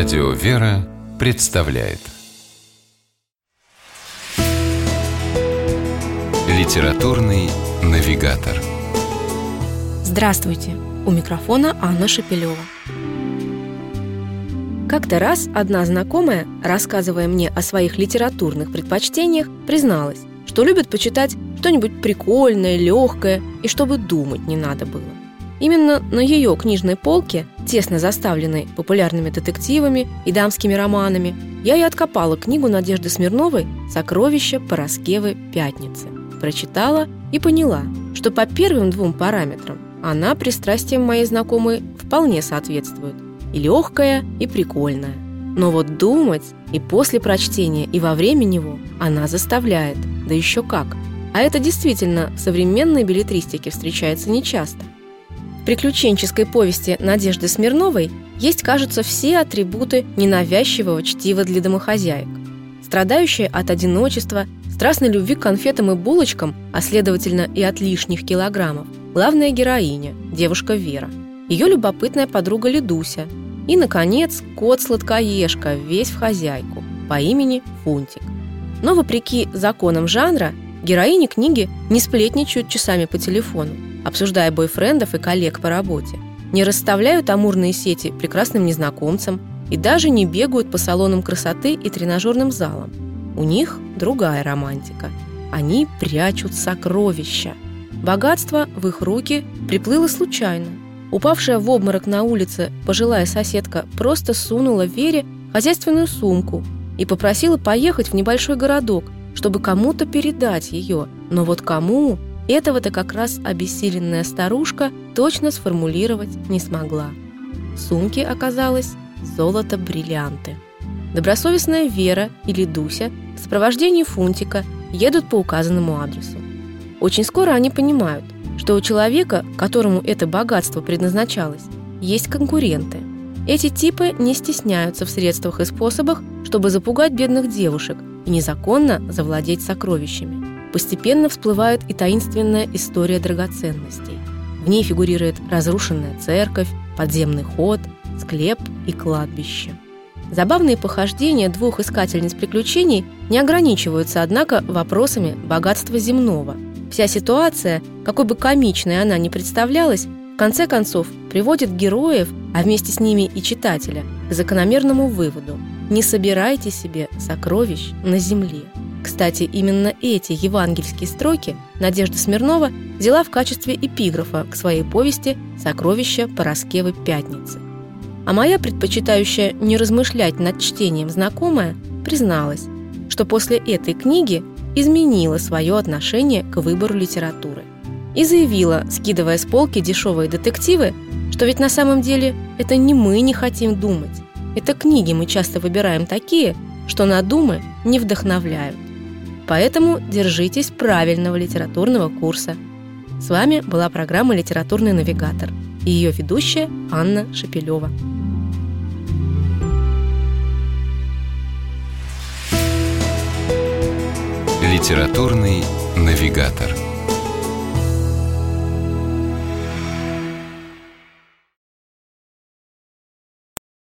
Радио «Вера» представляет Литературный навигатор Здравствуйте! У микрофона Анна Шапилева. Как-то раз одна знакомая, рассказывая мне о своих литературных предпочтениях, призналась, что любит почитать что-нибудь прикольное, легкое и чтобы думать не надо было. Именно на ее книжной полке, тесно заставленной популярными детективами и дамскими романами, я и откопала книгу Надежды Смирновой «Сокровища Пороскевы Пятницы». Прочитала и поняла, что по первым двум параметрам она пристрастиям моей знакомой вполне соответствует. И легкая, и прикольная. Но вот думать и после прочтения, и во время него она заставляет, да еще как. А это действительно в современной билетристике встречается нечасто. Приключенческой повести Надежды Смирновой есть, кажется, все атрибуты ненавязчивого чтива для домохозяек. Страдающая от одиночества, страстной любви к конфетам и булочкам, а следовательно и от лишних килограммов, главная героиня, девушка Вера, ее любопытная подруга Ледуся и, наконец, кот-сладкоежка, весь в хозяйку, по имени Фунтик. Но, вопреки законам жанра, героини книги не сплетничают часами по телефону, обсуждая бойфрендов и коллег по работе, не расставляют амурные сети прекрасным незнакомцам и даже не бегают по салонам красоты и тренажерным залам. У них другая романтика. Они прячут сокровища. Богатство в их руки приплыло случайно. Упавшая в обморок на улице пожилая соседка просто сунула Вере хозяйственную сумку и попросила поехать в небольшой городок, чтобы кому-то передать ее. Но вот кому этого-то как раз обессиленная старушка точно сформулировать не смогла. В сумке оказалось золото-бриллианты. Добросовестная Вера или Дуся в сопровождении Фунтика едут по указанному адресу. Очень скоро они понимают, что у человека, которому это богатство предназначалось, есть конкуренты. Эти типы не стесняются в средствах и способах, чтобы запугать бедных девушек и незаконно завладеть сокровищами постепенно всплывает и таинственная история драгоценностей. В ней фигурирует разрушенная церковь, подземный ход, склеп и кладбище. Забавные похождения двух искательниц приключений не ограничиваются, однако, вопросами богатства земного. Вся ситуация, какой бы комичной она ни представлялась, в конце концов приводит героев, а вместе с ними и читателя, к закономерному выводу – не собирайте себе сокровищ на земле. Кстати, именно эти евангельские строки Надежда Смирнова взяла в качестве эпиграфа к своей повести «Сокровища Пороскевы Пятницы». А моя, предпочитающая не размышлять над чтением знакомая, призналась, что после этой книги изменила свое отношение к выбору литературы. И заявила, скидывая с полки дешевые детективы, что ведь на самом деле это не мы не хотим думать. Это книги мы часто выбираем такие, что на думы не вдохновляют. Поэтому держитесь правильного литературного курса. С вами была программа «Литературный навигатор» и ее ведущая Анна Шапилева. Литературный навигатор.